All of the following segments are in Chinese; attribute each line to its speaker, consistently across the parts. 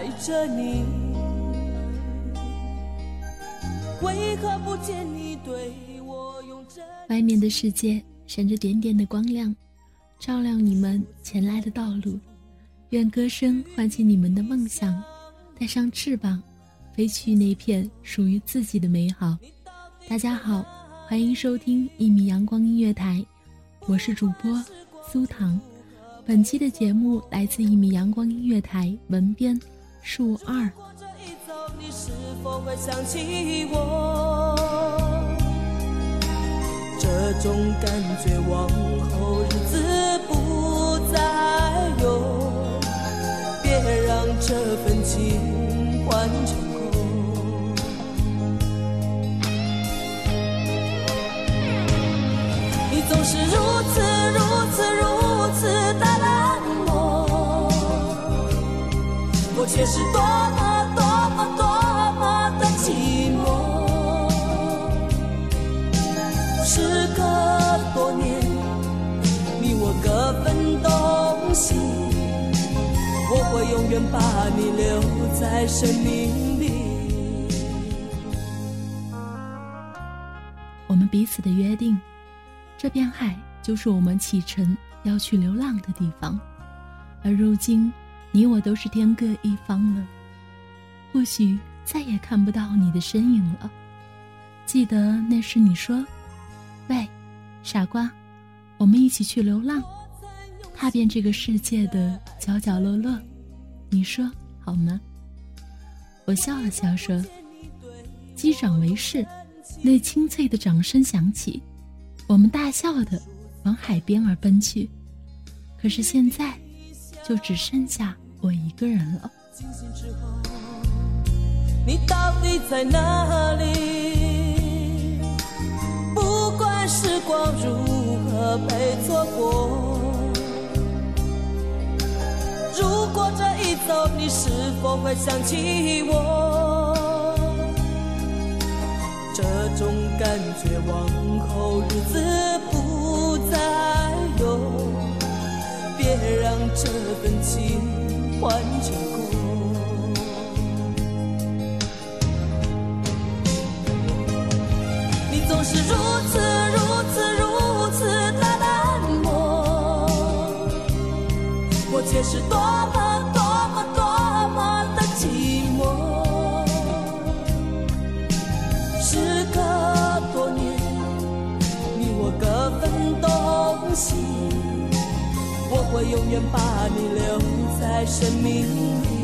Speaker 1: 爱着你，为何不见你对我用真？
Speaker 2: 外面的世界闪着点点的光亮，照亮你们前来的道路。愿歌声唤起你们的梦想，带上翅膀，飞去那片属于自己的美好。大家好，欢迎收听一米阳光音乐台，我是主播苏糖。本期的节目来自一米阳光音乐台文编树二。
Speaker 1: 这一走，你是否会想起我？这种感觉往后日子不再有，别让这份情换成空。你总是如此如此却是多么多么多么的寂寞。时隔多年，你我各分东西，我会永远把你留在生命里。
Speaker 2: 我们彼此的约定，这片海就是我们启程要去流浪的地方，而如今，你我都是天各一方了，或许再也看不到你的身影了。记得那时你说：“喂，傻瓜，我们一起去流浪，踏遍这个世界的角角落落。”你说好吗？我笑了笑说：“击掌为誓。”那清脆的掌声响起，我们大笑的往海边而奔去。可是现在，就只剩下我一个人了。
Speaker 1: 清醒之后，你到底在哪里？不管时光如何被错过，如果这一走，你是否会想起我？这种感觉往后情换成空。你总是如此如此如此的冷漠，我却是多么多么多么的寂寞。时隔多年，你我各分东西，我会永远把你留在生命里。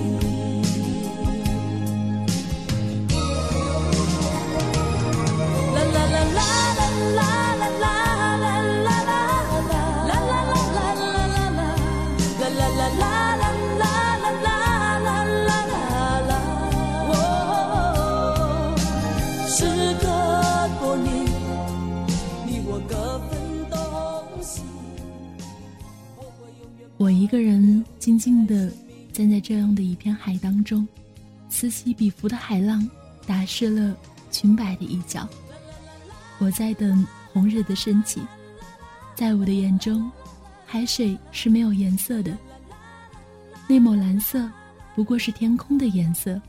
Speaker 1: 我
Speaker 2: 一个人静静地站在这样的一片海当中，此起彼伏的海浪打湿了裙摆的一角。我在等红日的升起，在我的眼中，海水是没有颜色的。那抹蓝色，不过是天空的颜色，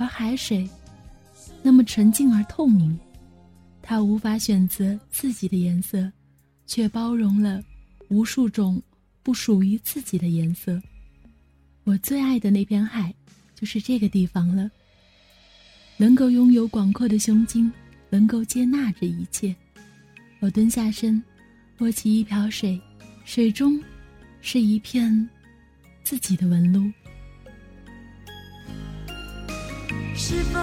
Speaker 2: 而海水，那么纯净而透明，它无法选择自己的颜色，却包容了无数种不属于自己的颜色。我最爱的那片海，就是这个地方了。能够拥有广阔的胸襟，能够接纳这一切。我蹲下身，握起一瓢水，水中是一片自己的纹路。
Speaker 3: 是否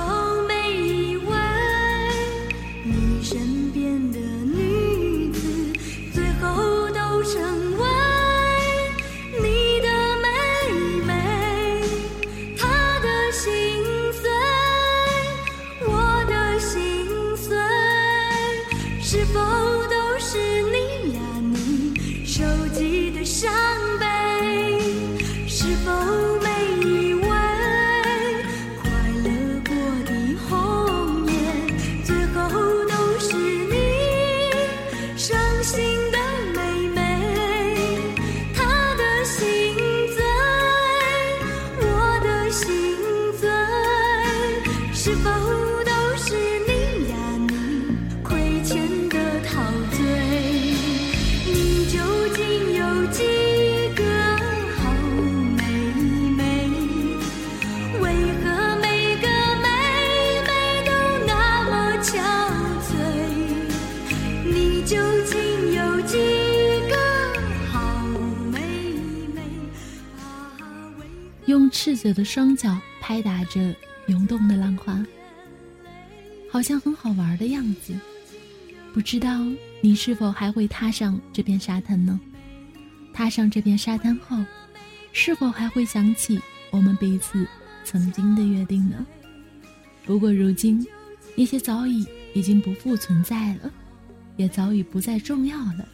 Speaker 2: 赤子的双脚拍打着涌动的浪花，好像很好玩的样子。不知道你是否还会踏上这片沙滩呢？踏上这片沙滩后，是否还会想起我们彼此曾经的约定呢？不过如今，那些早已已经不复存在了，也早已不再重要了，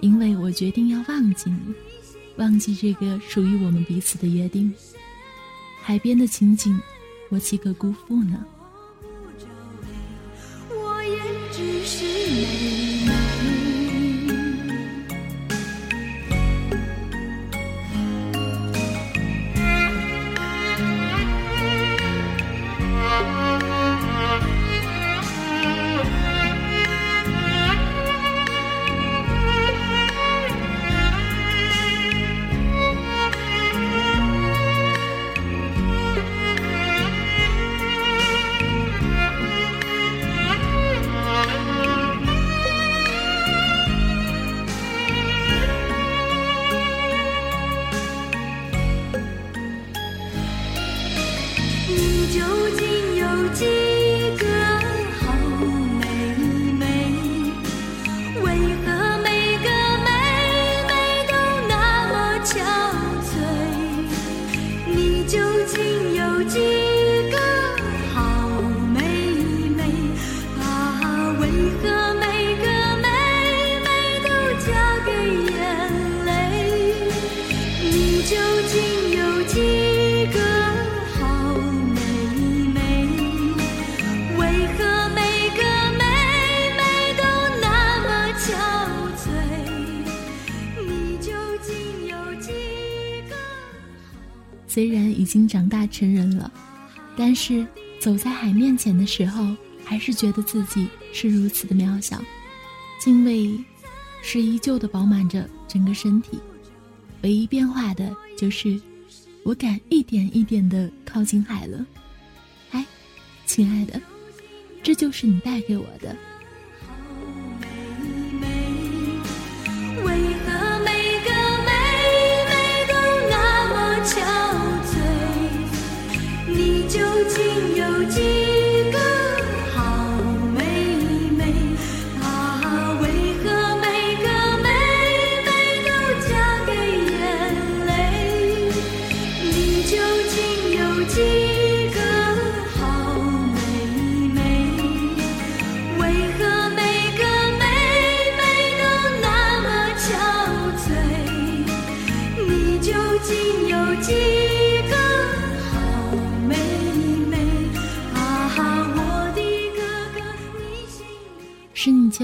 Speaker 2: 因为我决定要忘记你，忘记这个属于我们彼此的约定。海边的情景，我岂可辜负呢？已经长大成人了，但是走在海面前的时候，还是觉得自己是如此的渺小。敬畏是依旧的饱满着整个身体，唯一变化的就是我敢一点一点的靠近海了。哎，亲爱的，这就是你带给我的。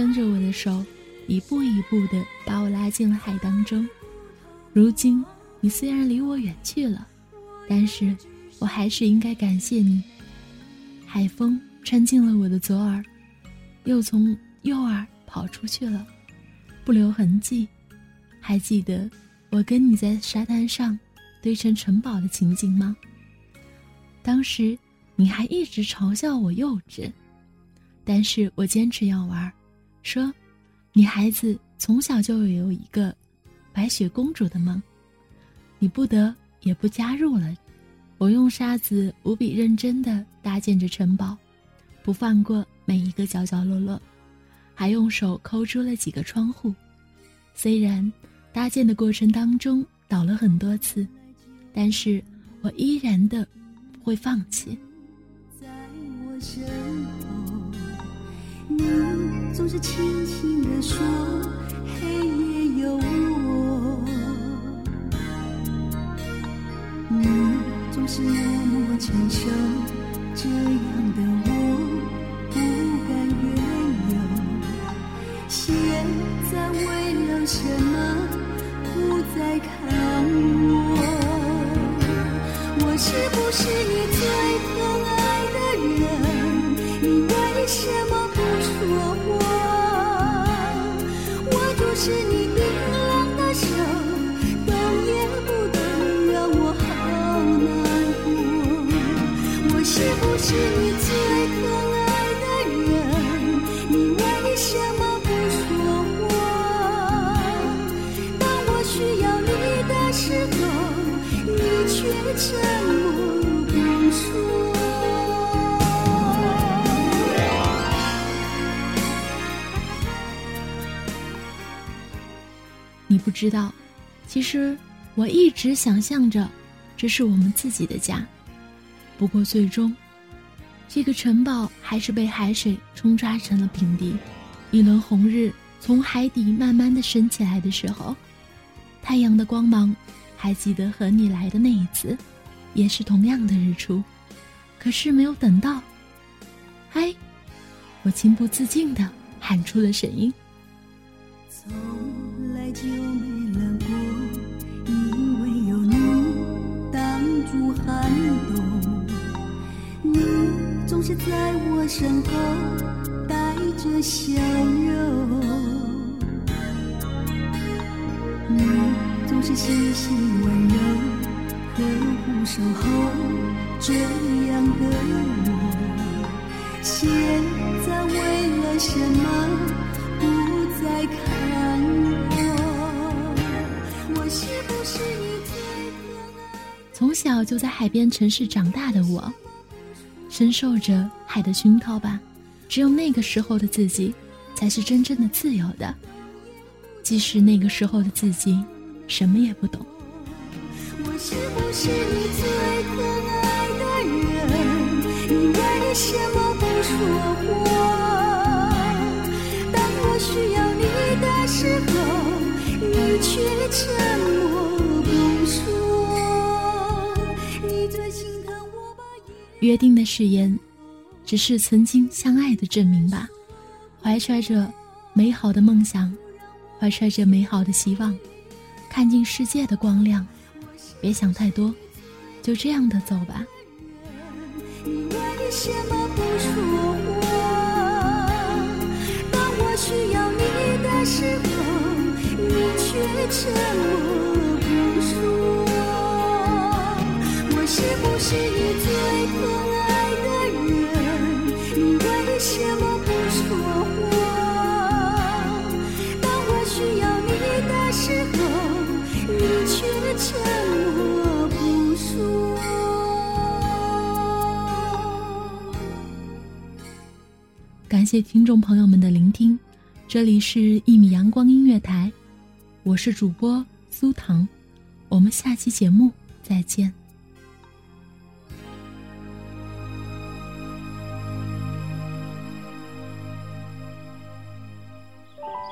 Speaker 2: 牵着我的手，一步一步的把我拉进了海当中。如今，你虽然离我远去了，但是我还是应该感谢你。海风穿进了我的左耳，又从右耳跑出去了，不留痕迹。还记得我跟你在沙滩上堆成城堡的情景吗？当时你还一直嘲笑我幼稚，但是我坚持要玩，说，女孩子从小就有一个白雪公主的梦，你不得也不加入了。我用沙子无比认真地搭建着城堡，不放过每一个角角落落，还用手抠出了几个窗户。虽然搭建的过程当中倒了很多次，但是我依然的不会放弃。
Speaker 3: 在我身后，你总是轻轻地说，黑夜有我。你。总是默默承受，这样的我不敢怨尤。现在为了什么不再看我？我是不是你最是你最疼爱的人？你为什么不？你不
Speaker 2: 知道，其实我一直想象着，这是我们自己的家。不过最终，这个城堡还是被海水冲刷成了平地。一轮红日从海底慢慢的升起来的时候，太阳的光芒，还记得和你来的那一次，也是同样的日出，可是没有等到。嗨，我情不自禁的喊出了声音。
Speaker 3: 从来就没总是在我身后带着笑容，你总是细心温柔，呵护守候这样的我。现在为了什么不再看我？我是不是你最疼爱？
Speaker 2: 从小就在海边城市长大的我，深受着海的熏陶吧。只有那个时候的自己，才是真正的自由的。即使那个时候的自己，什么也不懂。
Speaker 3: 我是不是你最疼爱的人？你为什么不说我？当我需要你的时候，你却沉默
Speaker 2: 约定的誓言，只是曾经相爱的证明吧。怀揣着美好的梦想，怀揣着美好的希望，看尽世界的光亮。别想太多，就这样的走吧。
Speaker 3: 你为什么不说我？当我需要你的时候，你却沉默不说。我是不是你最什么不说我？当我需要你的时候，你却沉默不说。
Speaker 2: 感谢听众朋友们的聆听，这里是《一米阳光音乐台》，我是主播苏糖，我们下期节目再见。